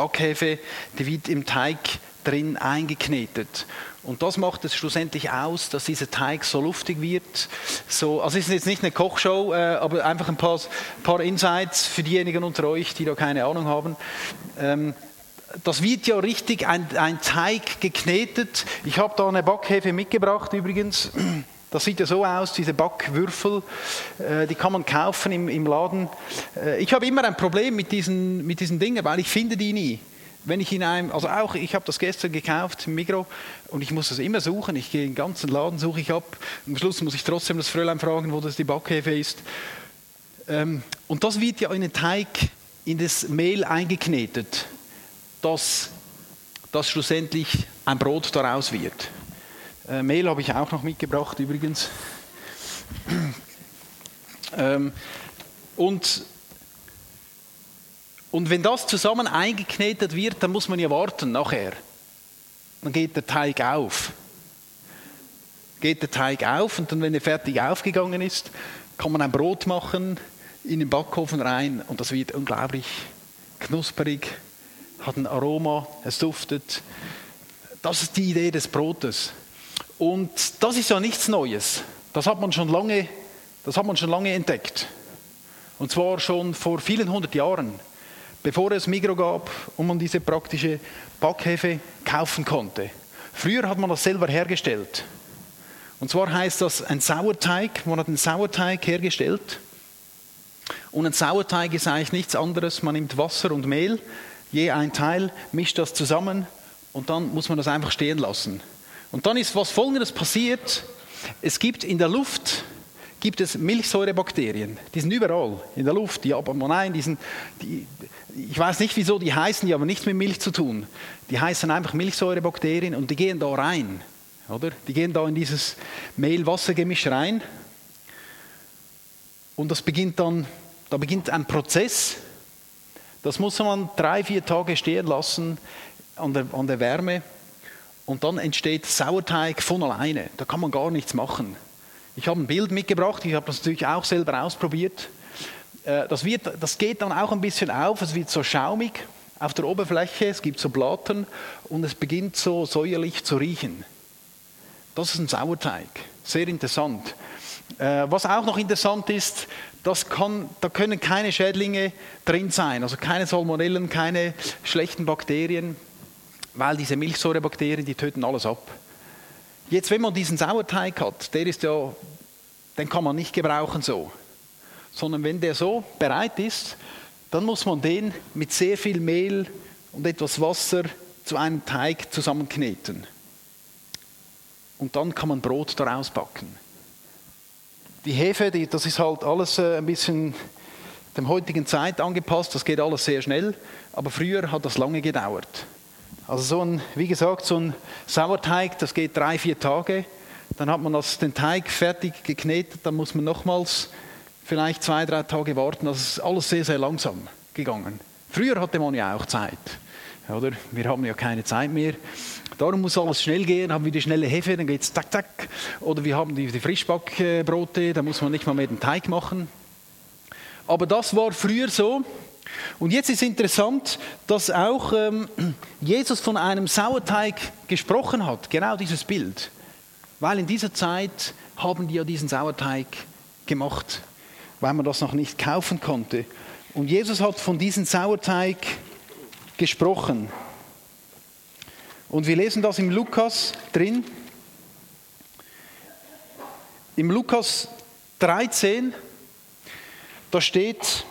Backhefe, die wird im Teig drin eingeknetet. Und das macht es schlussendlich aus, dass dieser Teig so luftig wird. So, also es ist jetzt nicht eine Kochshow, äh, aber einfach ein paar, paar, Insights für diejenigen unter euch, die da keine Ahnung haben. Ähm, das wird ja richtig ein, ein Teig geknetet. Ich habe da eine Backhefe mitgebracht übrigens. Das sieht ja so aus, diese Backwürfel, äh, die kann man kaufen im, Laden. Äh, ich habe immer ein Problem mit diesen, mit diesen Dingen, weil ich finde die nie. Wenn ich in einem, also auch, ich habe das gestern gekauft im Migro und ich muss das immer suchen. Ich gehe den ganzen Laden, suche ich ab. Am Schluss muss ich trotzdem das Fräulein fragen, wo das die Backhefe ist. Ähm, und das wird ja in den Teig, in das Mehl eingeknetet, dass, dass schlussendlich ein Brot daraus wird. Äh, Mehl habe ich auch noch mitgebracht übrigens. ähm, und, und wenn das zusammen eingeknetet wird, dann muss man ja warten nachher. Dann geht der Teig auf. Geht der Teig auf und dann, wenn er fertig aufgegangen ist, kann man ein Brot machen, in den Backofen rein und das wird unglaublich knusperig, hat ein Aroma, es duftet. Das ist die Idee des Brotes. Und das ist ja nichts Neues. Das hat man schon lange, das hat man schon lange entdeckt. Und zwar schon vor vielen hundert Jahren, bevor es Migro gab und man diese praktische Backhefe kaufen konnte. Früher hat man das selber hergestellt. Und zwar heißt das ein Sauerteig. Man hat einen Sauerteig hergestellt. Und ein Sauerteig ist eigentlich nichts anderes. Man nimmt Wasser und Mehl, je ein Teil, mischt das zusammen und dann muss man das einfach stehen lassen. Und dann ist was Folgendes passiert. Es gibt in der Luft gibt es Milchsäurebakterien. Die sind überall in der Luft. Die nein, die sind, die, ich weiß nicht wieso, die heißen, die haben nichts mit Milch zu tun. Die heißen einfach Milchsäurebakterien und die gehen da rein. Oder? Die gehen da in dieses Mehl-Wasser-Gemisch rein. Und das beginnt dann, da beginnt ein Prozess. Das muss man drei, vier Tage stehen lassen an der, an der Wärme. Und dann entsteht Sauerteig von alleine. Da kann man gar nichts machen. Ich habe ein Bild mitgebracht, ich habe das natürlich auch selber ausprobiert. Äh, das, wird, das geht dann auch ein bisschen auf, es wird so schaumig auf der Oberfläche, es gibt so Blattern und es beginnt so säuerlich zu riechen. Das ist ein Sauerteig, sehr interessant. Äh, was auch noch interessant ist, kann, da können keine Schädlinge drin sein, also keine Salmonellen, keine schlechten Bakterien weil diese Milchsäurebakterien, die töten alles ab. Jetzt, wenn man diesen Sauerteig hat, der ist ja, den kann man nicht gebrauchen so, sondern wenn der so bereit ist, dann muss man den mit sehr viel Mehl und etwas Wasser zu einem Teig zusammenkneten. Und dann kann man Brot daraus backen. Die Hefe, die, das ist halt alles äh, ein bisschen dem heutigen Zeit angepasst, das geht alles sehr schnell, aber früher hat das lange gedauert. Also so ein, wie gesagt, so ein Sauerteig, das geht drei, vier Tage. Dann hat man das, den Teig fertig geknetet, dann muss man nochmals vielleicht zwei, drei Tage warten. Das ist alles sehr, sehr langsam gegangen. Früher hatte man ja auch Zeit. Oder? Wir haben ja keine Zeit mehr. Darum muss alles schnell gehen, haben wir die schnelle Hefe, dann geht es zack, zack. Oder wir haben die, die Frischbackbrote, da muss man nicht mal mehr den Teig machen. Aber das war früher so, und jetzt ist interessant, dass auch ähm, Jesus von einem Sauerteig gesprochen hat, genau dieses Bild. Weil in dieser Zeit haben die ja diesen Sauerteig gemacht, weil man das noch nicht kaufen konnte. Und Jesus hat von diesem Sauerteig gesprochen. Und wir lesen das im Lukas drin. Im Lukas 13, da steht,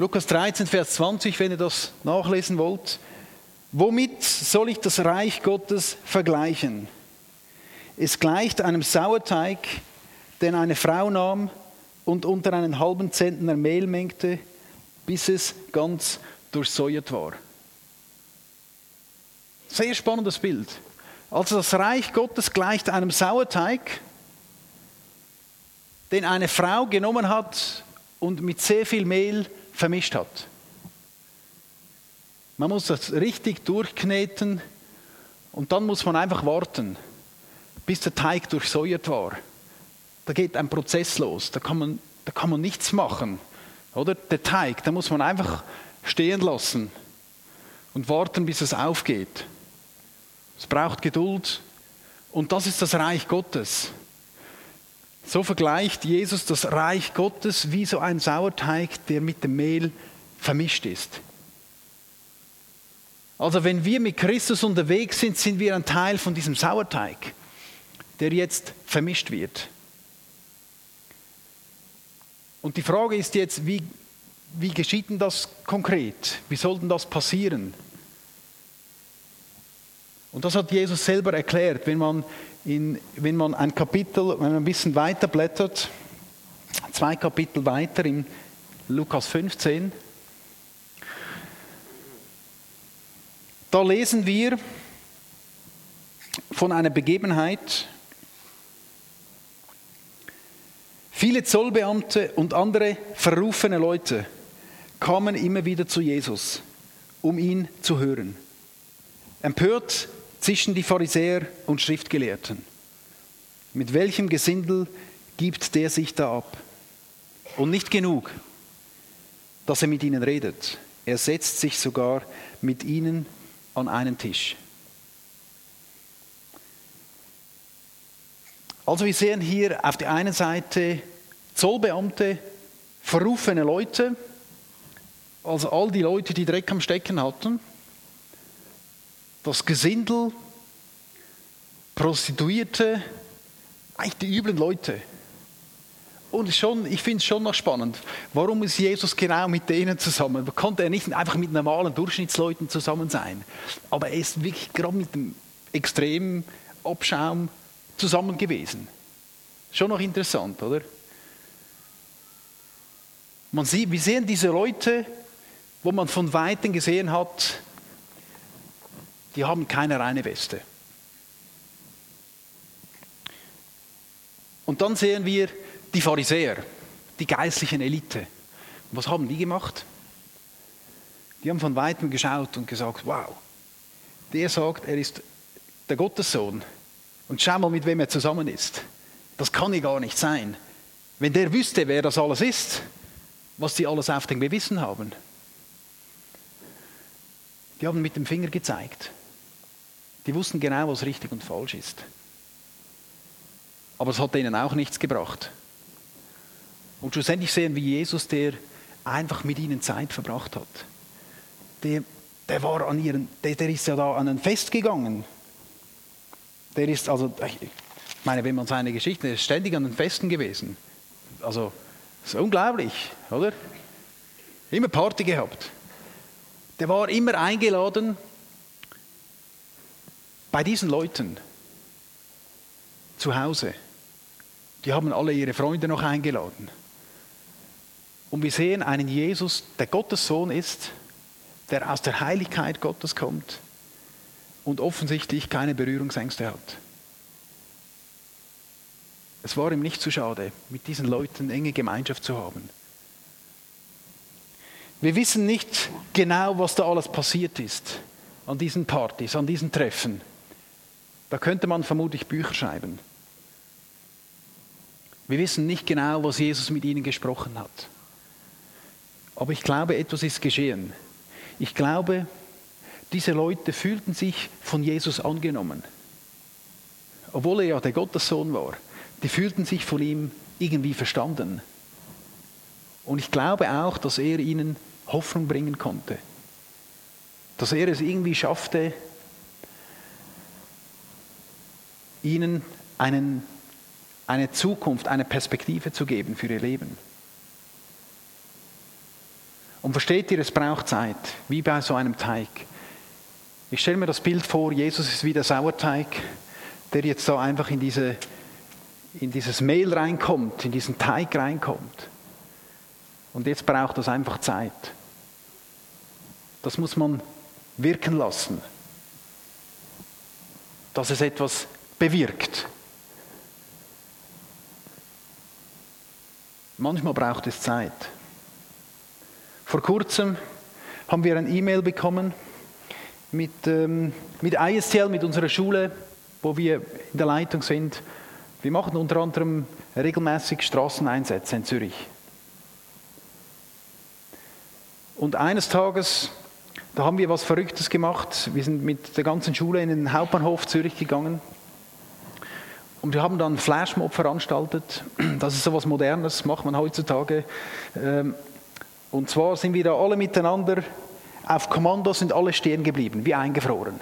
Lukas 13, Vers 20, wenn ihr das nachlesen wollt. Womit soll ich das Reich Gottes vergleichen? Es gleicht einem Sauerteig, den eine Frau nahm und unter einen halben Zentner Mehl mengte, bis es ganz durchsäuert war. Sehr spannendes Bild. Also das Reich Gottes gleicht einem Sauerteig, den eine Frau genommen hat und mit sehr viel Mehl vermischt hat. Man muss das richtig durchkneten und dann muss man einfach warten, bis der Teig durchsäuert war. Da geht ein Prozess los, da kann man, da kann man nichts machen. Oder? Der Teig, da muss man einfach stehen lassen und warten, bis es aufgeht. Es braucht Geduld und das ist das Reich Gottes. So vergleicht Jesus das Reich Gottes wie so ein Sauerteig, der mit dem Mehl vermischt ist. Also wenn wir mit Christus unterwegs sind, sind wir ein Teil von diesem Sauerteig, der jetzt vermischt wird. Und die Frage ist jetzt, wie, wie geschieht denn das konkret? Wie soll denn das passieren? Und das hat Jesus selber erklärt, wenn man, in, wenn man ein Kapitel, wenn man ein bisschen weiter blättert, zwei Kapitel weiter in Lukas 15, da lesen wir von einer Begebenheit, Viele Zollbeamte und andere verrufene Leute kamen immer wieder zu Jesus, um ihn zu hören. Empört zischen die Pharisäer und Schriftgelehrten. Mit welchem Gesindel gibt der sich da ab? Und nicht genug, dass er mit ihnen redet. Er setzt sich sogar mit ihnen an einen Tisch. Also wir sehen hier auf der einen Seite Zollbeamte, verrufene Leute, also all die Leute, die Dreck am Stecken hatten, das Gesindel, Prostituierte, eigentlich die üblen Leute. Und schon, ich finde es schon noch spannend. Warum ist Jesus genau mit denen zusammen? Konnte er nicht einfach mit normalen Durchschnittsleuten zusammen sein? Aber er ist wirklich gerade mit dem extremen Abschaum zusammen gewesen. Schon noch interessant, oder? Man sieht, wir sehen diese Leute, wo man von Weitem gesehen hat, die haben keine reine Weste. Und dann sehen wir die Pharisäer, die geistlichen Elite. was haben die gemacht? Die haben von weitem geschaut und gesagt, wow, der sagt, er ist der Gottessohn. Und schau mal, mit wem er zusammen ist. Das kann ja gar nicht sein. Wenn der wüsste, wer das alles ist, was sie alles auf dem Gewissen haben. Die haben mit dem Finger gezeigt. Die wussten genau, was richtig und falsch ist. Aber es hat denen auch nichts gebracht. Und schlussendlich sehen wir Jesus, der einfach mit ihnen Zeit verbracht hat. Der, der, war an ihren, der, der ist ja da an ein Fest gegangen. Der ist also, ich meine, wenn man seine Geschichte, der ist ständig an den Festen gewesen. Also, das ist unglaublich, oder? Immer Party gehabt. Der war immer eingeladen bei diesen Leuten zu Hause. Die haben alle ihre Freunde noch eingeladen. Und wir sehen einen Jesus, der Gottes Sohn ist, der aus der Heiligkeit Gottes kommt und offensichtlich keine Berührungsängste hat. Es war ihm nicht zu schade, mit diesen Leuten enge Gemeinschaft zu haben. Wir wissen nicht genau, was da alles passiert ist an diesen Partys, an diesen Treffen. Da könnte man vermutlich Bücher schreiben. Wir wissen nicht genau, was Jesus mit ihnen gesprochen hat. Aber ich glaube, etwas ist geschehen. Ich glaube, diese Leute fühlten sich von Jesus angenommen. Obwohl er ja der Gottessohn war die fühlten sich von ihm irgendwie verstanden. Und ich glaube auch, dass er ihnen Hoffnung bringen konnte. Dass er es irgendwie schaffte, ihnen einen, eine Zukunft, eine Perspektive zu geben für ihr Leben. Und versteht ihr, es braucht Zeit, wie bei so einem Teig. Ich stelle mir das Bild vor, Jesus ist wie der Sauerteig, der jetzt so einfach in diese in dieses Mehl reinkommt, in diesen Teig reinkommt. Und jetzt braucht das einfach Zeit. Das muss man wirken lassen, dass es etwas bewirkt. Manchmal braucht es Zeit. Vor kurzem haben wir ein E-Mail bekommen mit, ähm, mit ISTL, mit unserer Schule, wo wir in der Leitung sind. Wir machen unter anderem regelmäßig Straßeneinsätze in Zürich. Und eines Tages, da haben wir was Verrücktes gemacht. Wir sind mit der ganzen Schule in den Hauptbahnhof Zürich gegangen. Und wir haben dann Flashmob veranstaltet. Das ist so etwas Modernes, macht man heutzutage. Ähm, und zwar sind wir da alle miteinander auf Kommando, sind alle stehen geblieben, wie eingefroren.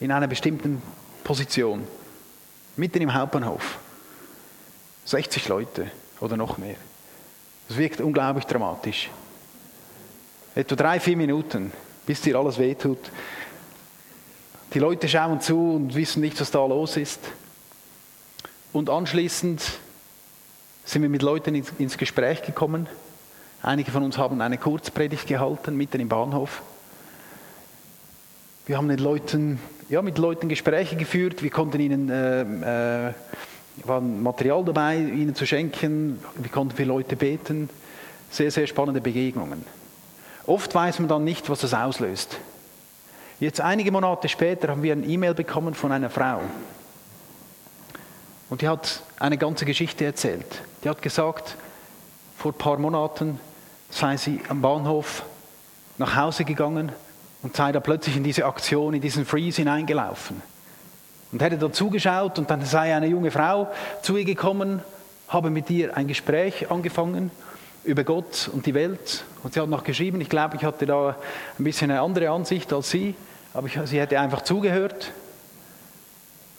In einer bestimmten Position. Mitten im Hauptbahnhof. 60 Leute oder noch mehr. Das wirkt unglaublich dramatisch. Etwa drei, vier Minuten, bis dir alles wehtut. Die Leute schauen zu und wissen nicht, was da los ist. Und anschließend sind wir mit Leuten ins Gespräch gekommen. Einige von uns haben eine Kurzpredigt gehalten, mitten im Bahnhof. Wir haben mit Leuten, ja, mit Leuten Gespräche geführt. Wir konnten ihnen äh, äh, war Material dabei, ihnen zu schenken. Wir konnten für Leute beten. Sehr, sehr spannende Begegnungen. Oft weiß man dann nicht, was das auslöst. Jetzt einige Monate später haben wir ein E-Mail bekommen von einer Frau. Und die hat eine ganze Geschichte erzählt. Die hat gesagt, vor ein paar Monaten sei sie am Bahnhof nach Hause gegangen und sei da plötzlich in diese Aktion, in diesen Freeze hineingelaufen. Und hätte da zugeschaut und dann sei eine junge Frau zu ihr gekommen, habe mit ihr ein Gespräch angefangen über Gott und die Welt. Und sie hat noch geschrieben, ich glaube, ich hatte da ein bisschen eine andere Ansicht als sie, aber ich, sie hätte einfach zugehört.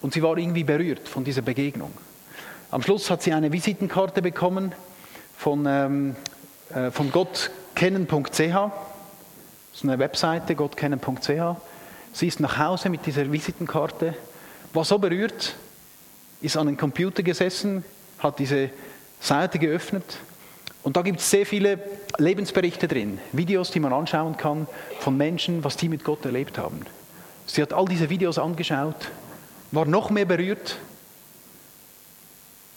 Und sie war irgendwie berührt von dieser Begegnung. Am Schluss hat sie eine Visitenkarte bekommen von, ähm, äh, von gottkennen.ch. Das ist eine Webseite, gottkennen.ch. Sie ist nach Hause mit dieser Visitenkarte war so berührt, ist an den Computer gesessen, hat diese Seite geöffnet und da gibt es sehr viele Lebensberichte drin, Videos, die man anschauen kann von Menschen, was die mit Gott erlebt haben. Sie hat all diese Videos angeschaut, war noch mehr berührt,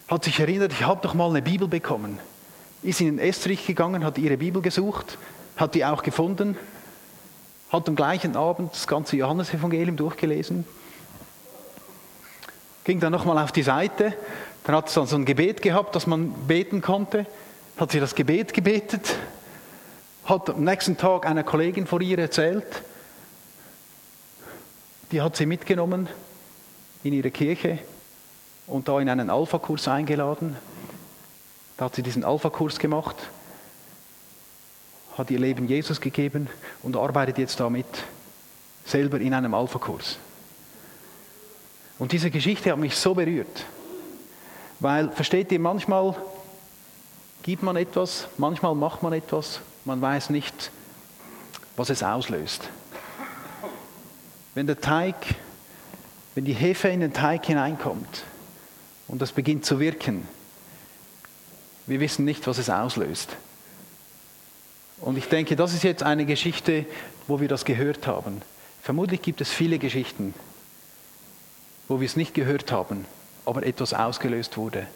hat sich erinnert, ich habe doch mal eine Bibel bekommen, ist in den Estrich gegangen, hat ihre Bibel gesucht, hat die auch gefunden, hat am gleichen Abend das ganze Johannesevangelium durchgelesen. Ging dann nochmal auf die Seite, dann hat es dann so ein Gebet gehabt, dass man beten konnte, hat sie das Gebet gebetet, hat am nächsten Tag einer Kollegin vor ihr erzählt, die hat sie mitgenommen in ihre Kirche und da in einen Alpha-Kurs eingeladen. Da hat sie diesen Alpha-Kurs gemacht, hat ihr Leben Jesus gegeben und arbeitet jetzt damit selber in einem Alpha-Kurs. Und diese Geschichte hat mich so berührt. Weil, versteht ihr, manchmal gibt man etwas, manchmal macht man etwas, man weiß nicht, was es auslöst. Wenn der Teig, wenn die Hefe in den Teig hineinkommt und das beginnt zu wirken, wir wissen nicht, was es auslöst. Und ich denke, das ist jetzt eine Geschichte, wo wir das gehört haben. Vermutlich gibt es viele Geschichten, wo wir es nicht gehört haben, aber etwas ausgelöst wurde.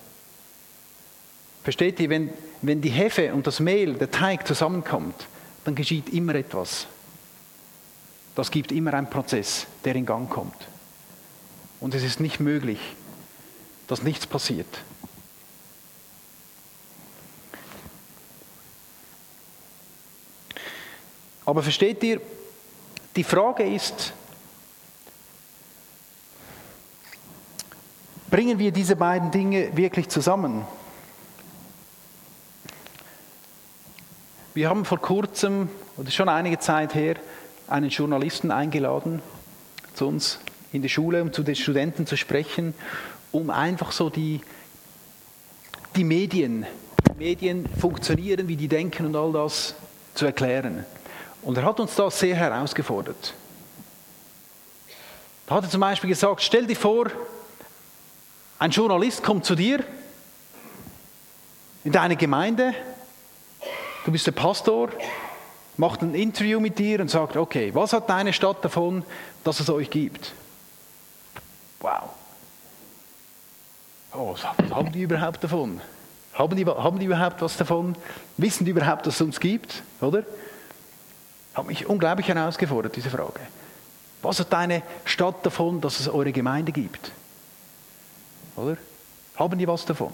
Versteht ihr, wenn, wenn die Hefe und das Mehl, der Teig zusammenkommt, dann geschieht immer etwas. Das gibt immer einen Prozess, der in Gang kommt. Und es ist nicht möglich, dass nichts passiert. Aber versteht ihr, die Frage ist, Bringen wir diese beiden Dinge wirklich zusammen? Wir haben vor kurzem, oder schon einige Zeit her, einen Journalisten eingeladen zu uns in die Schule, um zu den Studenten zu sprechen, um einfach so die, die Medien, die Medien funktionieren, wie die denken und all das zu erklären. Und er hat uns da sehr herausgefordert. Da hat er zum Beispiel gesagt, stell dir vor, ein Journalist kommt zu dir in deine Gemeinde, du bist der Pastor, macht ein Interview mit dir und sagt, okay, was hat deine Stadt davon, dass es euch gibt? Wow. Oh, was haben die überhaupt davon? Haben die, haben die überhaupt was davon? Wissen die überhaupt, dass es uns gibt? Oder? Hat mich unglaublich herausgefordert, diese Frage. Was hat deine Stadt davon, dass es eure Gemeinde gibt? Oder? Haben die was davon?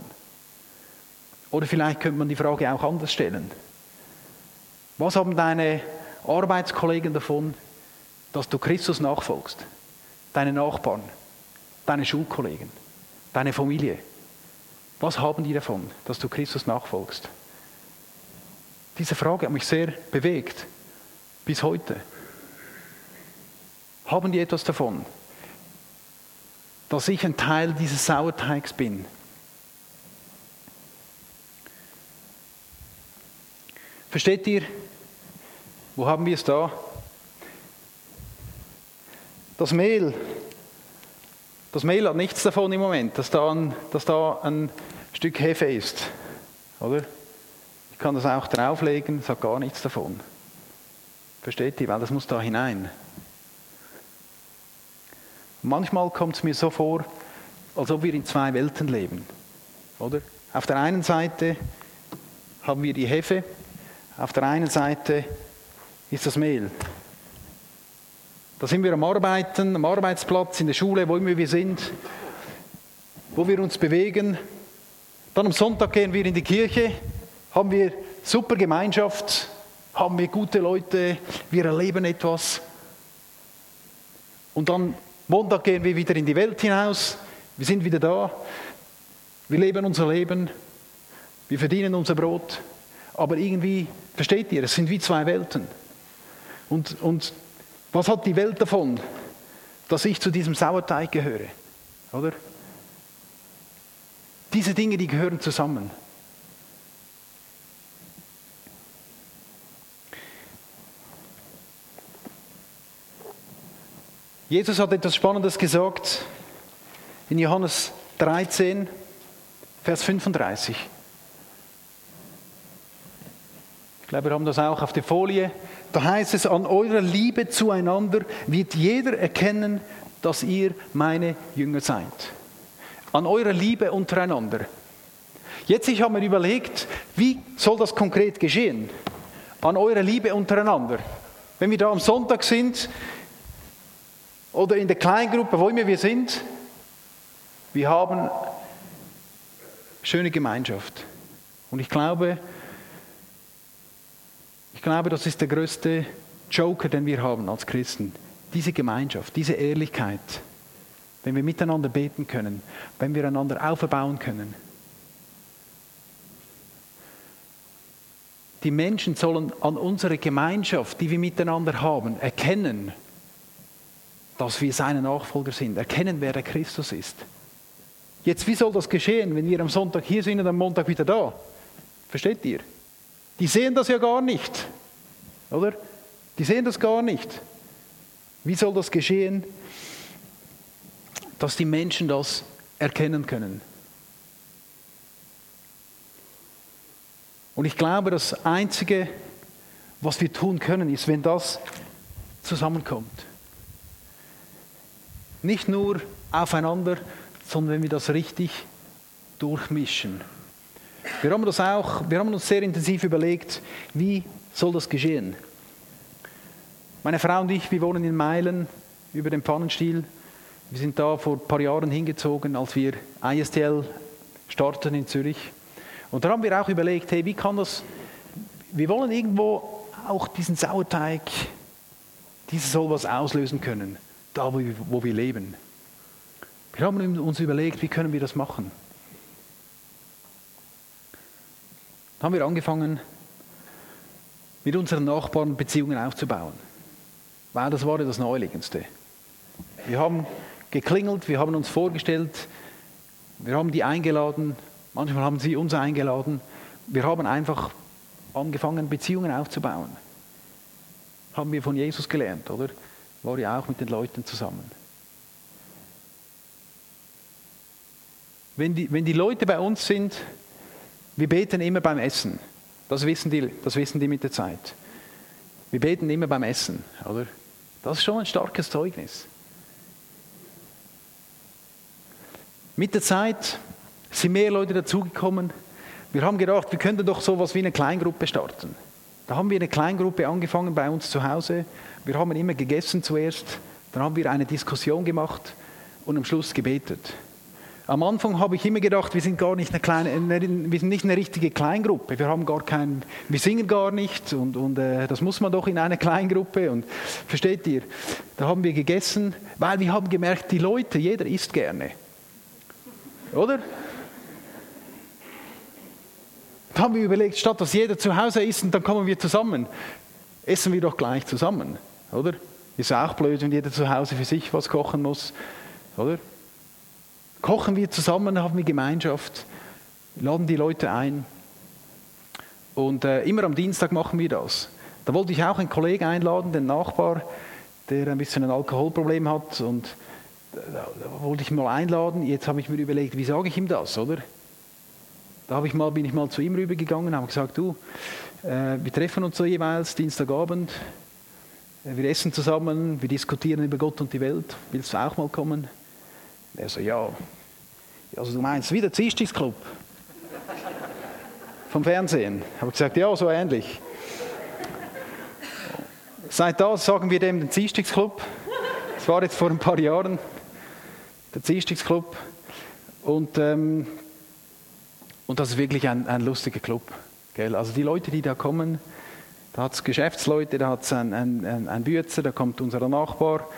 Oder vielleicht könnte man die Frage auch anders stellen. Was haben deine Arbeitskollegen davon, dass du Christus nachfolgst? Deine Nachbarn, deine Schulkollegen, deine Familie. Was haben die davon, dass du Christus nachfolgst? Diese Frage hat mich sehr bewegt, bis heute. Haben die etwas davon, dass ich ein Teil dieses Sauerteigs bin? Versteht ihr? Wo haben wir es da? Das Mehl. Das Mehl hat nichts davon im Moment, dass da ein, dass da ein Stück Hefe ist. Oder? Ich kann das auch drauflegen, es hat gar nichts davon. Versteht ihr? Weil das muss da hinein. Manchmal kommt es mir so vor, als ob wir in zwei Welten leben. Oder? Auf der einen Seite haben wir die Hefe, auf der einen Seite ist das Mehl. Da sind wir am Arbeiten, am Arbeitsplatz, in der Schule, wo immer wir sind, wo wir uns bewegen. Dann am Sonntag gehen wir in die Kirche, haben wir super Gemeinschaft, haben wir gute Leute, wir erleben etwas. Und dann Montag gehen wir wieder in die Welt hinaus, wir sind wieder da, wir leben unser Leben, wir verdienen unser Brot, aber irgendwie, versteht ihr, es sind wie zwei Welten. Und, und was hat die Welt davon, dass ich zu diesem Sauerteig gehöre? Oder? Diese Dinge, die gehören zusammen. Jesus hat etwas Spannendes gesagt in Johannes 13, Vers 35. Ich glaube, wir haben das auch auf der Folie. Da heißt es, an eurer Liebe zueinander wird jeder erkennen, dass ihr meine Jünger seid. An eurer Liebe untereinander. Jetzt ich habe mir überlegt, wie soll das konkret geschehen? An eurer Liebe untereinander. Wenn wir da am Sonntag sind, oder in der Kleingruppe, wo immer wir sind, wir haben schöne Gemeinschaft. Und ich glaube, ich glaube, das ist der größte Joker, den wir haben als Christen. Diese Gemeinschaft, diese Ehrlichkeit. Wenn wir miteinander beten können, wenn wir einander aufbauen können. Die Menschen sollen an unserer Gemeinschaft, die wir miteinander haben, erkennen, dass wir seine Nachfolger sind, erkennen, wer der Christus ist. Jetzt, wie soll das geschehen, wenn wir am Sonntag hier sind und am Montag wieder da? Versteht ihr? Die sehen das ja gar nicht, oder? Die sehen das gar nicht. Wie soll das geschehen, dass die Menschen das erkennen können? Und ich glaube, das Einzige, was wir tun können, ist, wenn das zusammenkommt. Nicht nur aufeinander, sondern wenn wir das richtig durchmischen. Wir haben, das auch, wir haben uns sehr intensiv überlegt, wie soll das geschehen. Meine Frau und ich, wir wohnen in Meilen über dem Pfannenstiel. Wir sind da vor ein paar Jahren hingezogen, als wir ISTL starten in Zürich. Und da haben wir auch überlegt, hey, wie kann das, wir wollen irgendwo auch diesen Sauerteig, dieses soll was auslösen können da wo wir, wo wir leben. Wir haben uns überlegt, wie können wir das machen. Dann haben wir angefangen, mit unseren Nachbarn Beziehungen aufzubauen. Weil das war ja das Neulegendste. Wir haben geklingelt, wir haben uns vorgestellt, wir haben die eingeladen, manchmal haben sie uns eingeladen. Wir haben einfach angefangen, Beziehungen aufzubauen. Haben wir von Jesus gelernt, oder? war ja auch mit den Leuten zusammen. Wenn die, wenn die Leute bei uns sind, wir beten immer beim Essen. Das wissen, die, das wissen die mit der Zeit. Wir beten immer beim Essen, oder? Das ist schon ein starkes Zeugnis. Mit der Zeit sind mehr Leute dazugekommen. Wir haben gedacht, wir könnten doch so etwas wie eine Kleingruppe starten. Da haben wir eine Kleingruppe angefangen bei uns zu Hause. Wir haben immer gegessen zuerst, dann haben wir eine Diskussion gemacht und am Schluss gebetet. Am Anfang habe ich immer gedacht, wir sind gar nicht eine kleine, wir sind nicht eine richtige Kleingruppe. Wir haben gar kein, wir singen gar nicht und, und äh, das muss man doch in einer Kleingruppe. Und versteht ihr? Da haben wir gegessen, weil wir haben gemerkt, die Leute, jeder isst gerne, oder? Da haben wir überlegt, statt dass jeder zu Hause isst und dann kommen wir zusammen, essen wir doch gleich zusammen, oder? Ist auch blöd, wenn jeder zu Hause für sich was kochen muss, oder? Kochen wir zusammen, haben wir Gemeinschaft, laden die Leute ein. Und äh, immer am Dienstag machen wir das. Da wollte ich auch einen Kollegen einladen, den Nachbar, der ein bisschen ein Alkoholproblem hat. Und äh, da, da wollte ich mal einladen. Jetzt habe ich mir überlegt, wie sage ich ihm das, oder? Da ich mal, bin ich mal zu ihm rübergegangen, habe gesagt, du, äh, wir treffen uns so jeweils Dienstagabend, äh, wir essen zusammen, wir diskutieren über Gott und die Welt. Willst du auch mal kommen? Er so, ja, also du meinst wie der Dienstagsclub vom Fernsehen? Ich habe gesagt, ja, so ähnlich. Seit da sagen wir dem den Dienstagsclub. Das war jetzt vor ein paar Jahren der Dienstagsclub. Und, ähm, und das ist wirklich ein, ein lustiger Club. Gell? Also die Leute, die da kommen, da hat es Geschäftsleute, da hat es einen ein, ein Bützer, da kommt unser Nachbar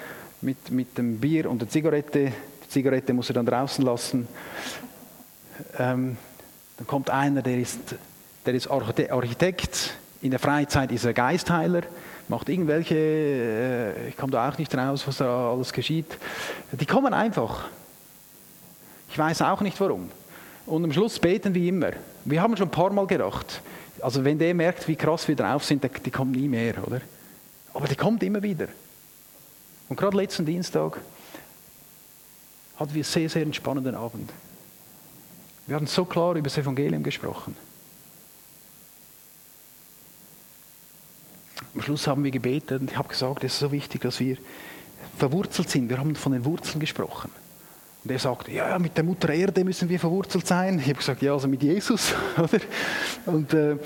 mit, mit dem Bier und der Zigarette Zigarette muss er dann draußen lassen. Ähm, dann kommt einer, der ist, der ist Architekt, in der Freizeit ist er Geistheiler, macht irgendwelche, äh, ich komme da auch nicht raus, was da alles geschieht. Die kommen einfach. Ich weiß auch nicht warum. Und am Schluss beten wir immer. Wir haben schon ein paar Mal gedacht, also wenn der merkt, wie krass wir drauf sind, die kommen nie mehr, oder? Aber die kommt immer wieder. Und gerade letzten Dienstag hatten wir sehr, sehr entspannenden Abend. Wir haben so klar über das Evangelium gesprochen. Am Schluss haben wir gebetet und ich habe gesagt, es ist so wichtig, dass wir verwurzelt sind. Wir haben von den Wurzeln gesprochen. Und er sagte, ja, mit der Mutter Erde müssen wir verwurzelt sein. Ich habe gesagt, ja, also mit Jesus. Oder? Und, äh,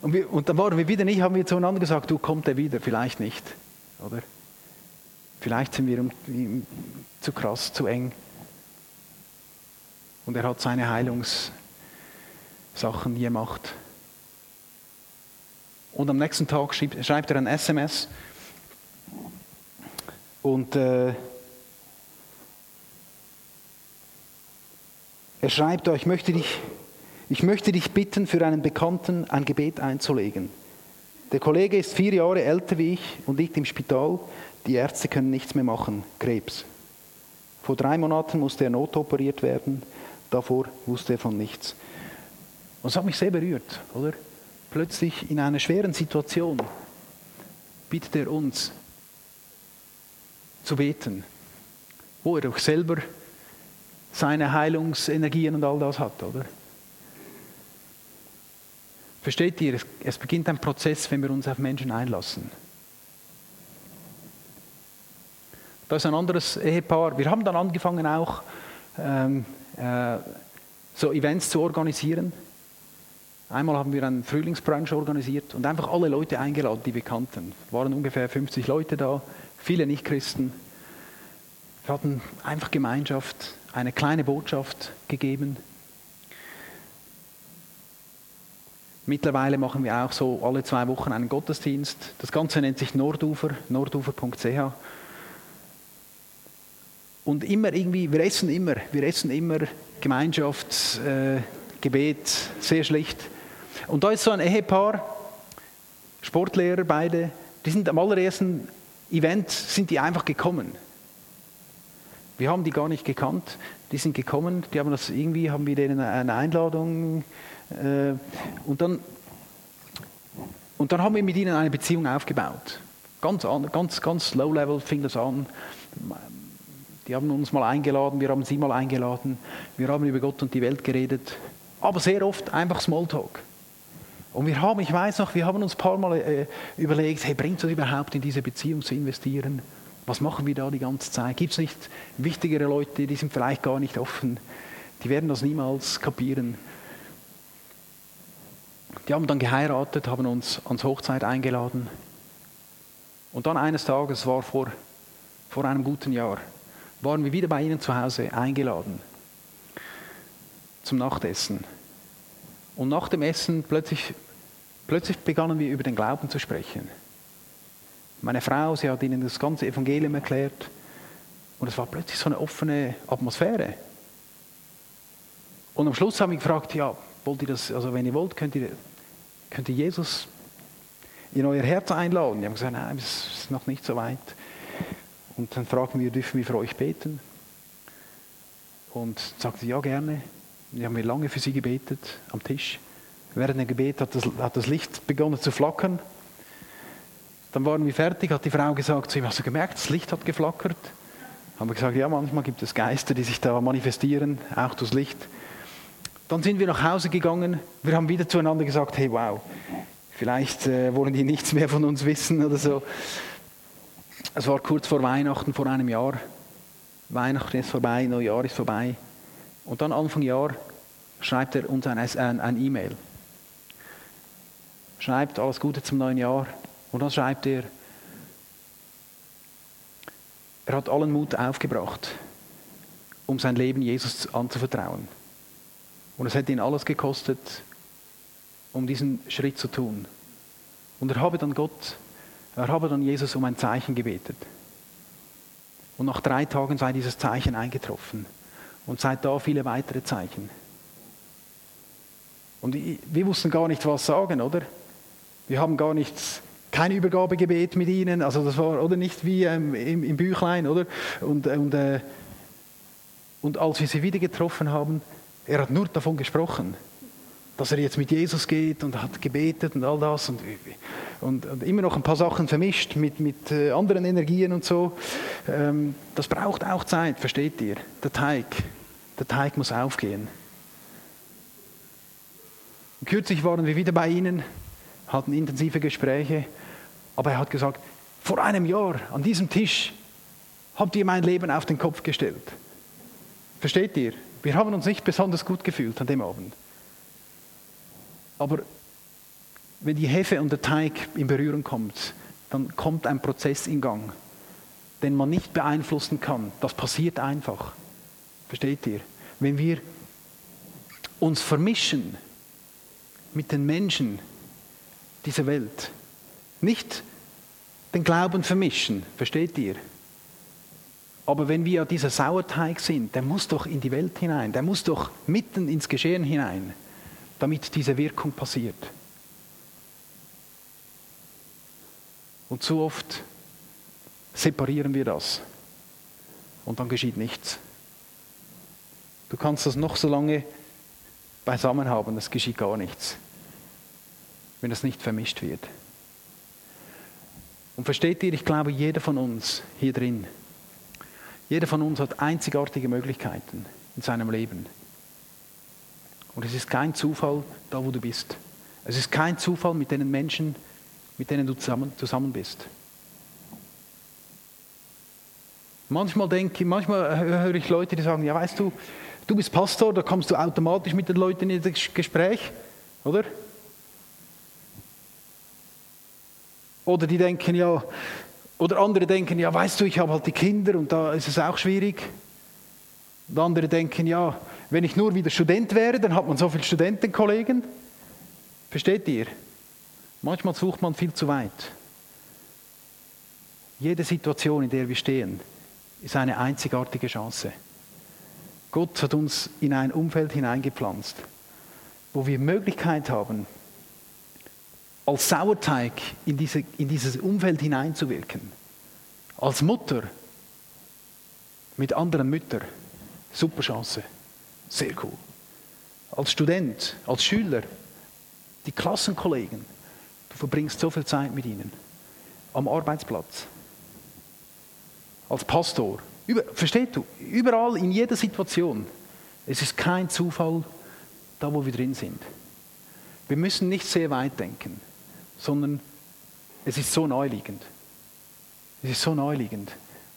und, wir, und, dann waren wir wieder nicht, haben wir zueinander gesagt, du kommt er wieder, vielleicht nicht. Oder? Vielleicht sind wir zu krass, zu eng. Und er hat seine Heilungssachen gemacht. Und am nächsten Tag schreibt, schreibt er ein SMS und äh, er schreibt, ich möchte, dich, ich möchte dich bitten, für einen Bekannten ein Gebet einzulegen. Der Kollege ist vier Jahre älter wie ich und liegt im Spital. Die Ärzte können nichts mehr machen. Krebs. Vor drei Monaten musste er notoperiert werden. Davor wusste er von nichts. Und es hat mich sehr berührt, oder? Plötzlich in einer schweren Situation bittet er uns zu beten, wo er doch selber seine Heilungsenergien und all das hat, oder? Versteht ihr, es beginnt ein Prozess, wenn wir uns auf Menschen einlassen. Da ist ein anderes Ehepaar. Wir haben dann angefangen auch ähm, äh, so Events zu organisieren. Einmal haben wir einen Frühlingsbrunch organisiert und einfach alle Leute eingeladen, die wir kannten. Es waren ungefähr 50 Leute da, viele Nichtchristen. Wir hatten einfach Gemeinschaft, eine kleine Botschaft gegeben. Mittlerweile machen wir auch so alle zwei Wochen einen Gottesdienst. Das Ganze nennt sich Nordufer, nordufer.ch. Und immer irgendwie, wir essen immer, wir essen immer Gemeinschaft, äh, sehr schlicht. Und da ist so ein Ehepaar, Sportlehrer beide, die sind am allerersten Event, sind die einfach gekommen. Wir haben die gar nicht gekannt, die sind gekommen, die haben das irgendwie, haben wir denen eine Einladung äh, und dann und dann haben wir mit ihnen eine Beziehung aufgebaut. Ganz, ganz, ganz low level fing das an. Die haben uns mal eingeladen, wir haben sie mal eingeladen, wir haben über Gott und die Welt geredet, aber sehr oft einfach Smalltalk. Und wir haben, ich weiß noch, wir haben uns ein paar Mal äh, überlegt, hey, bringt es überhaupt in diese Beziehung zu investieren? Was machen wir da die ganze Zeit? Gibt es nicht wichtigere Leute, die sind vielleicht gar nicht offen? Die werden das niemals kapieren. Die haben dann geheiratet, haben uns ans Hochzeit eingeladen. Und dann eines Tages, war vor, vor einem guten Jahr, waren wir wieder bei ihnen zu Hause eingeladen zum Nachtessen. Und nach dem Essen plötzlich, plötzlich begannen wir über den Glauben zu sprechen. Meine Frau, sie hat ihnen das ganze Evangelium erklärt und es war plötzlich so eine offene Atmosphäre. Und am Schluss haben wir gefragt, ja, wollt ihr das, also wenn ihr wollt, könnt ihr, könnt ihr Jesus in euer Herz einladen. Die haben gesagt, nein, es ist noch nicht so weit. Und dann fragen wir, dürfen wir für euch beten? Und sagte, ja, gerne. Wir haben lange für sie gebetet am Tisch. Während dem Gebet hat das, hat das Licht begonnen zu flackern. Dann waren wir fertig, hat die Frau gesagt zu ihm, hast du gemerkt, das Licht hat geflackert? Haben wir gesagt, ja, manchmal gibt es Geister, die sich da manifestieren, auch das Licht. Dann sind wir nach Hause gegangen, wir haben wieder zueinander gesagt, hey, wow, vielleicht äh, wollen die nichts mehr von uns wissen oder so. Es war kurz vor Weihnachten, vor einem Jahr. Weihnachten ist vorbei, Neujahr ist vorbei. Und dann Anfang Jahr schreibt er uns ein, ein, ein E-Mail. Schreibt alles Gute zum neuen Jahr. Und dann schreibt er, er hat allen Mut aufgebracht, um sein Leben Jesus anzuvertrauen. Und es hätte ihn alles gekostet, um diesen Schritt zu tun. Und er habe dann Gott, er habe dann Jesus um ein Zeichen gebetet. Und nach drei Tagen sei dieses Zeichen eingetroffen. Und seit da viele weitere Zeichen. Und wir wussten gar nicht, was sagen, oder? Wir haben gar nichts, kein Übergabegebet mit ihnen, also das war, oder nicht wie ähm, im, im, Büchlein, oder? Und, und, äh, und als wir sie wieder getroffen haben, er hat nur davon gesprochen, dass er jetzt mit Jesus geht und hat gebetet und all das und, und, und immer noch ein paar Sachen vermischt mit, mit äh, anderen Energien und so. Ähm, das braucht auch Zeit, versteht ihr? Der Teig. Der Teig muss aufgehen. Kürzlich waren wir wieder bei Ihnen, hatten intensive Gespräche, aber er hat gesagt, vor einem Jahr an diesem Tisch habt ihr mein Leben auf den Kopf gestellt. Versteht ihr? Wir haben uns nicht besonders gut gefühlt an dem Abend. Aber wenn die Hefe und der Teig in Berührung kommt, dann kommt ein Prozess in Gang, den man nicht beeinflussen kann. Das passiert einfach. Versteht ihr? Wenn wir uns vermischen mit den Menschen dieser Welt, nicht den Glauben vermischen, versteht ihr? Aber wenn wir dieser Sauerteig sind, der muss doch in die Welt hinein, der muss doch mitten ins Geschehen hinein, damit diese Wirkung passiert. Und zu oft separieren wir das und dann geschieht nichts. Du kannst das noch so lange beisammen haben, es geschieht gar nichts, wenn das nicht vermischt wird. Und versteht ihr, ich glaube, jeder von uns hier drin, jeder von uns hat einzigartige Möglichkeiten in seinem Leben. Und es ist kein Zufall, da wo du bist. Es ist kein Zufall mit den Menschen, mit denen du zusammen, zusammen bist. Manchmal denke manchmal höre ich Leute, die sagen, ja weißt du, Du bist Pastor, da kommst du automatisch mit den Leuten in das Gespräch, oder? Oder die denken ja, oder andere denken, ja, weißt du, ich habe halt die Kinder und da ist es auch schwierig. Und andere denken, ja, wenn ich nur wieder Student wäre, dann hat man so viele Studentenkollegen. Versteht ihr? Manchmal sucht man viel zu weit. Jede Situation, in der wir stehen, ist eine einzigartige Chance. Gott hat uns in ein Umfeld hineingepflanzt, wo wir Möglichkeit haben, als Sauerteig in, diese, in dieses Umfeld hineinzuwirken. Als Mutter mit anderen Müttern. Super Chance. Sehr cool. Als Student, als Schüler, die Klassenkollegen. Du verbringst so viel Zeit mit ihnen. Am Arbeitsplatz. Als Pastor, über, versteht du? Überall, in jeder Situation. Es ist kein Zufall, da wo wir drin sind. Wir müssen nicht sehr weit denken, sondern es ist so neuliegend. Es ist so neuliegend,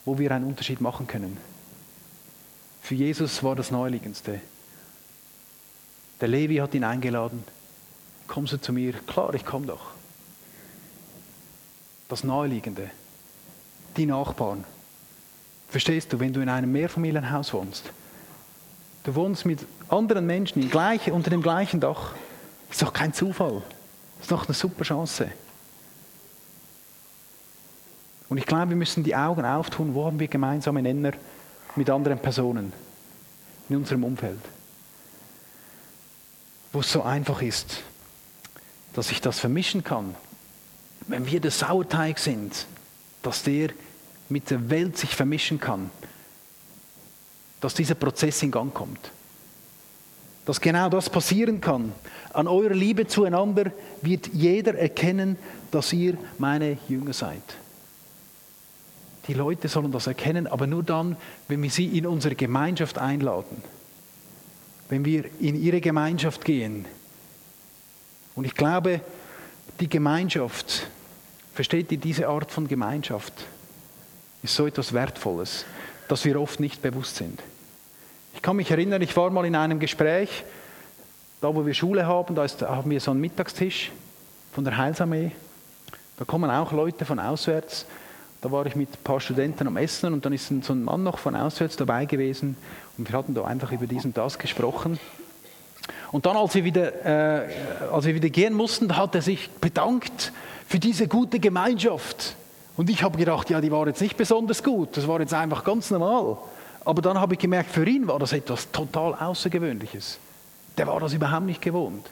wo wir einen Unterschied machen können. Für Jesus war das Neuliegendste. Der Levi hat ihn eingeladen. Kommst du zu mir? Klar, ich komme doch. Das Neuliegende. Die Nachbarn Verstehst du, wenn du in einem Mehrfamilienhaus wohnst, du wohnst mit anderen Menschen gleichen, unter dem gleichen Dach, ist doch kein Zufall. Das ist doch eine super Chance. Und ich glaube, wir müssen die Augen auftun, wo haben wir gemeinsame Nenner mit anderen Personen in unserem Umfeld. Wo es so einfach ist, dass ich das vermischen kann. Wenn wir der Sauerteig sind, dass der mit der Welt sich vermischen kann, dass dieser Prozess in Gang kommt. Dass genau das passieren kann. An eurer Liebe zueinander wird jeder erkennen, dass ihr meine Jünger seid. Die Leute sollen das erkennen, aber nur dann, wenn wir sie in unsere Gemeinschaft einladen. Wenn wir in ihre Gemeinschaft gehen. Und ich glaube, die Gemeinschaft, versteht ihr diese Art von Gemeinschaft, ist so etwas Wertvolles, das wir oft nicht bewusst sind. Ich kann mich erinnern, ich war mal in einem Gespräch, da wo wir Schule haben, da ist, haben wir so einen Mittagstisch von der Heilsarmee. Da kommen auch Leute von auswärts da war ich mit ein paar Studenten am Essen und dann ist so ein Mann noch von auswärts dabei gewesen und wir hatten da einfach über diesen das gesprochen. Und dann, als wir, wieder, äh, als wir wieder gehen mussten, hat er sich bedankt für diese gute Gemeinschaft. Und ich habe gedacht, ja, die war jetzt nicht besonders gut, das war jetzt einfach ganz normal. Aber dann habe ich gemerkt, für ihn war das etwas total Außergewöhnliches. Der war das überhaupt nicht gewohnt.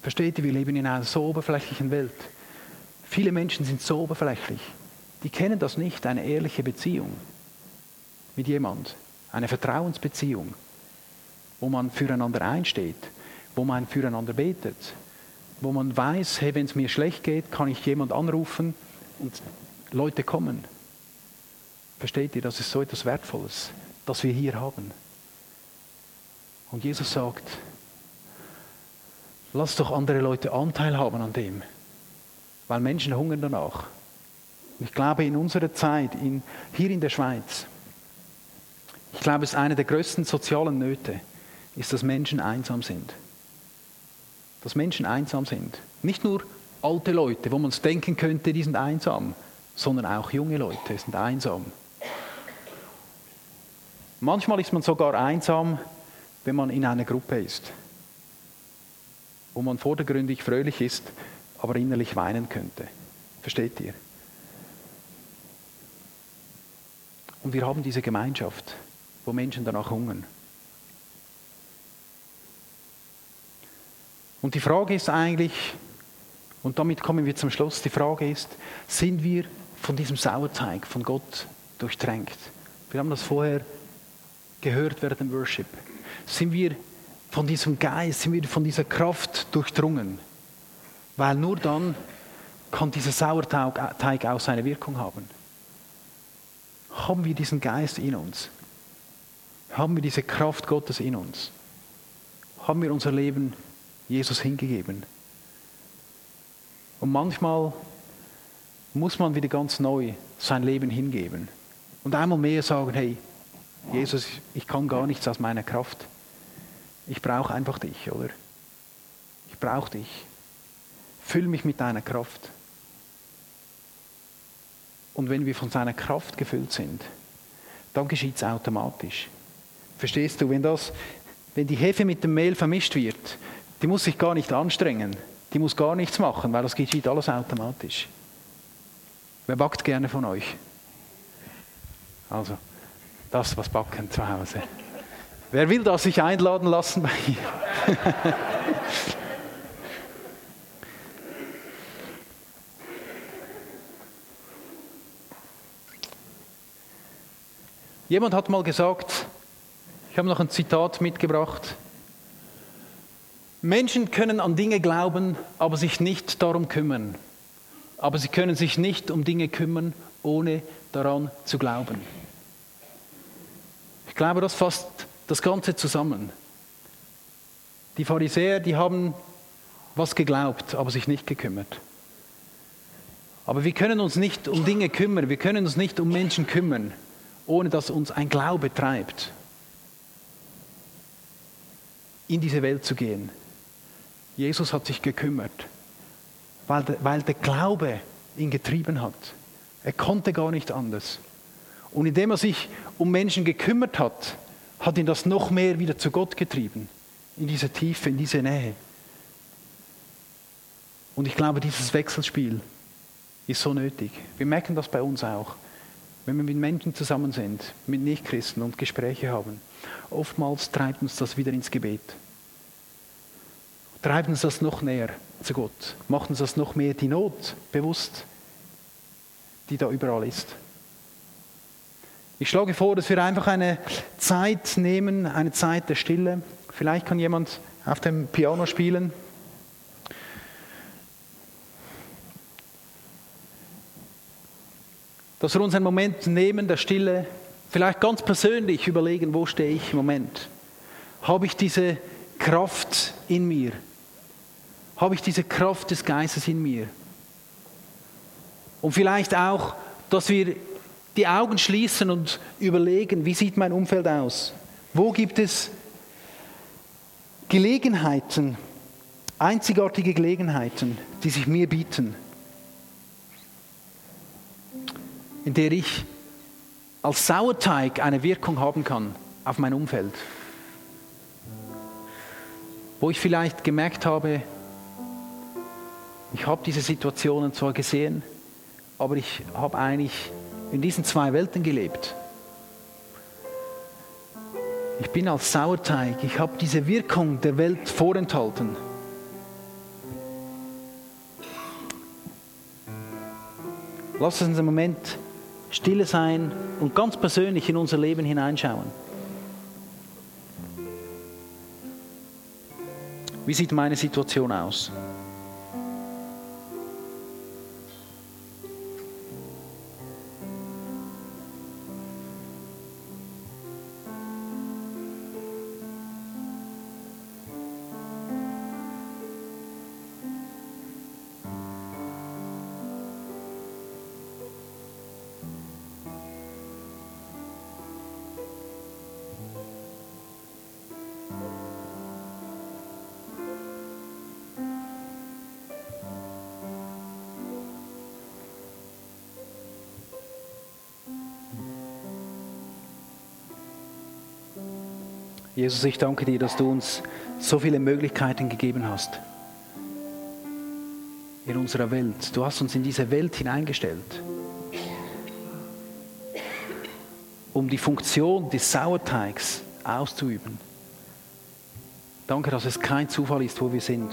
Versteht ihr, wir leben in einer so oberflächlichen Welt. Viele Menschen sind so oberflächlich die kennen das nicht, eine ehrliche Beziehung mit jemand, eine Vertrauensbeziehung, wo man füreinander einsteht, wo man füreinander betet, wo man weiß, hey, wenn es mir schlecht geht, kann ich jemand anrufen und Leute kommen. Versteht ihr, das ist so etwas Wertvolles, das wir hier haben. Und Jesus sagt, lass doch andere Leute Anteil haben an dem, weil Menschen hungern danach. Ich glaube, in unserer Zeit, in, hier in der Schweiz, ich glaube, es ist eine der größten sozialen Nöte, ist, dass Menschen einsam sind. Dass Menschen einsam sind. Nicht nur alte Leute, wo man es denken könnte, die sind einsam, sondern auch junge Leute sind einsam. Manchmal ist man sogar einsam, wenn man in einer Gruppe ist, wo man vordergründig fröhlich ist, aber innerlich weinen könnte. Versteht ihr? Und wir haben diese Gemeinschaft, wo Menschen danach hungern. Und die Frage ist eigentlich, und damit kommen wir zum Schluss, die Frage ist, sind wir von diesem Sauerteig von Gott durchtränkt? Wir haben das vorher gehört während dem Worship. Sind wir von diesem Geist, sind wir von dieser Kraft durchdrungen? Weil nur dann kann dieser Sauerteig auch seine Wirkung haben. Haben wir diesen Geist in uns? Haben wir diese Kraft Gottes in uns? Haben wir unser Leben Jesus hingegeben? Und manchmal muss man wieder ganz neu sein Leben hingeben und einmal mehr sagen, hey, Jesus, ich kann gar nichts aus meiner Kraft. Ich brauche einfach dich, oder? Ich brauche dich. Füll mich mit deiner Kraft. Und wenn wir von seiner Kraft gefüllt sind, dann geschieht es automatisch. Verstehst du, wenn, das, wenn die Hefe mit dem Mehl vermischt wird, die muss sich gar nicht anstrengen, die muss gar nichts machen, weil das geschieht alles automatisch. Wer backt gerne von euch? Also, das was backen zu Hause. Wer will das sich einladen lassen bei ihr? Jemand hat mal gesagt, ich habe noch ein Zitat mitgebracht, Menschen können an Dinge glauben, aber sich nicht darum kümmern. Aber sie können sich nicht um Dinge kümmern, ohne daran zu glauben. Ich glaube, das fasst das Ganze zusammen. Die Pharisäer, die haben was geglaubt, aber sich nicht gekümmert. Aber wir können uns nicht um Dinge kümmern, wir können uns nicht um Menschen kümmern, ohne dass uns ein Glaube treibt, in diese Welt zu gehen. Jesus hat sich gekümmert, weil der, weil der Glaube ihn getrieben hat. Er konnte gar nicht anders. Und indem er sich um Menschen gekümmert hat, hat ihn das noch mehr wieder zu Gott getrieben, in diese Tiefe, in diese Nähe. Und ich glaube, dieses Wechselspiel ist so nötig. Wir merken das bei uns auch, wenn wir mit Menschen zusammen sind, mit Nichtchristen und Gespräche haben. Oftmals treibt uns das wieder ins Gebet. Treibt uns das noch näher zu Gott. Macht uns das noch mehr die Not bewusst, die da überall ist. Ich schlage vor, dass wir einfach eine Zeit nehmen, eine Zeit der Stille. Vielleicht kann jemand auf dem Piano spielen. Dass wir uns einen Moment nehmen der Stille, vielleicht ganz persönlich überlegen, wo stehe ich im Moment? Habe ich diese Kraft in mir? Habe ich diese Kraft des Geistes in mir? Und vielleicht auch, dass wir die Augen schließen und überlegen, wie sieht mein Umfeld aus? Wo gibt es Gelegenheiten, einzigartige Gelegenheiten, die sich mir bieten, in der ich als Sauerteig eine Wirkung haben kann auf mein Umfeld? Wo ich vielleicht gemerkt habe, ich habe diese Situationen zwar gesehen, aber ich habe eigentlich in diesen zwei Welten gelebt. Ich bin als Sauerteig, ich habe diese Wirkung der Welt vorenthalten. Lass uns einen Moment stille sein und ganz persönlich in unser Leben hineinschauen. Wie sieht meine Situation aus? Jesus, ich danke dir, dass du uns so viele Möglichkeiten gegeben hast in unserer Welt. Du hast uns in diese Welt hineingestellt, um die Funktion des Sauerteigs auszuüben. Danke, dass es kein Zufall ist, wo wir sind.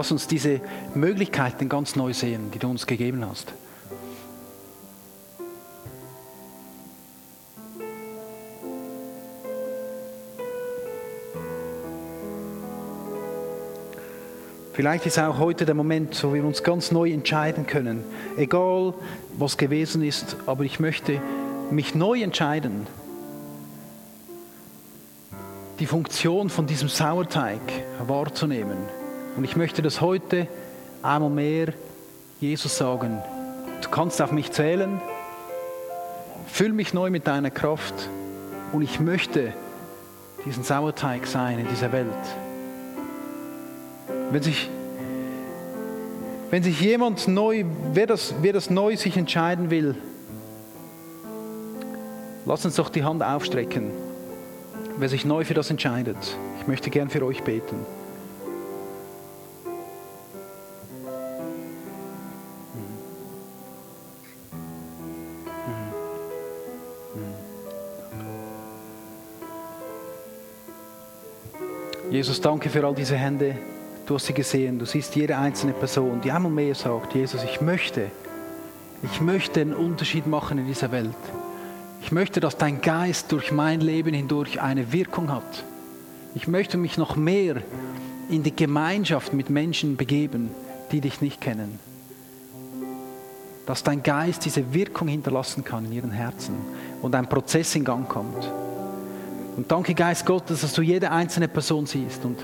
Lass uns diese Möglichkeiten ganz neu sehen, die du uns gegeben hast. Vielleicht ist auch heute der Moment, wo wir uns ganz neu entscheiden können. Egal, was gewesen ist, aber ich möchte mich neu entscheiden, die Funktion von diesem Sauerteig wahrzunehmen und ich möchte das heute einmal mehr Jesus sagen. Du kannst auf mich zählen. Füll mich neu mit deiner Kraft. Und ich möchte diesen Sauerteig sein in dieser Welt. Wenn sich, wenn sich jemand neu, wer das, wer das neu sich entscheiden will, lass uns doch die Hand aufstrecken. Wer sich neu für das entscheidet. Ich möchte gern für euch beten. Jesus, danke für all diese Hände. Du hast sie gesehen. Du siehst jede einzelne Person, die einmal mehr sagt, Jesus, ich möchte, ich möchte einen Unterschied machen in dieser Welt. Ich möchte, dass dein Geist durch mein Leben hindurch eine Wirkung hat. Ich möchte mich noch mehr in die Gemeinschaft mit Menschen begeben, die dich nicht kennen. Dass dein Geist diese Wirkung hinterlassen kann in ihren Herzen und ein Prozess in Gang kommt. Und danke, Geist Gottes, dass du jede einzelne Person siehst. Und,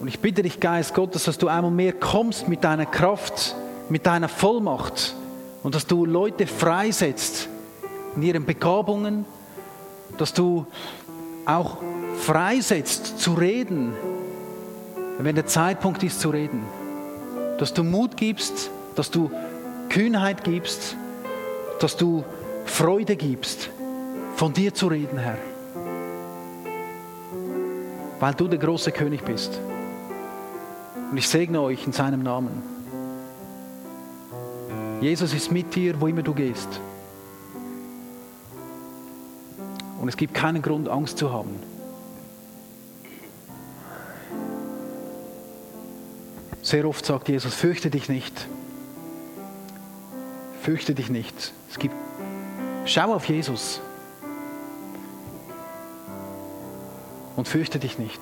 und ich bitte dich, Geist Gottes, dass du einmal mehr kommst mit deiner Kraft, mit deiner Vollmacht und dass du Leute freisetzt in ihren Begabungen, dass du auch freisetzt zu reden, wenn der Zeitpunkt ist zu reden. Dass du Mut gibst, dass du Kühnheit gibst, dass du Freude gibst, von dir zu reden, Herr. Weil du der große König bist. Und ich segne euch in seinem Namen. Jesus ist mit dir, wo immer du gehst. Und es gibt keinen Grund, Angst zu haben. Sehr oft sagt Jesus, fürchte dich nicht. Fürchte dich nicht. Es gibt, schau auf Jesus und fürchte dich nicht.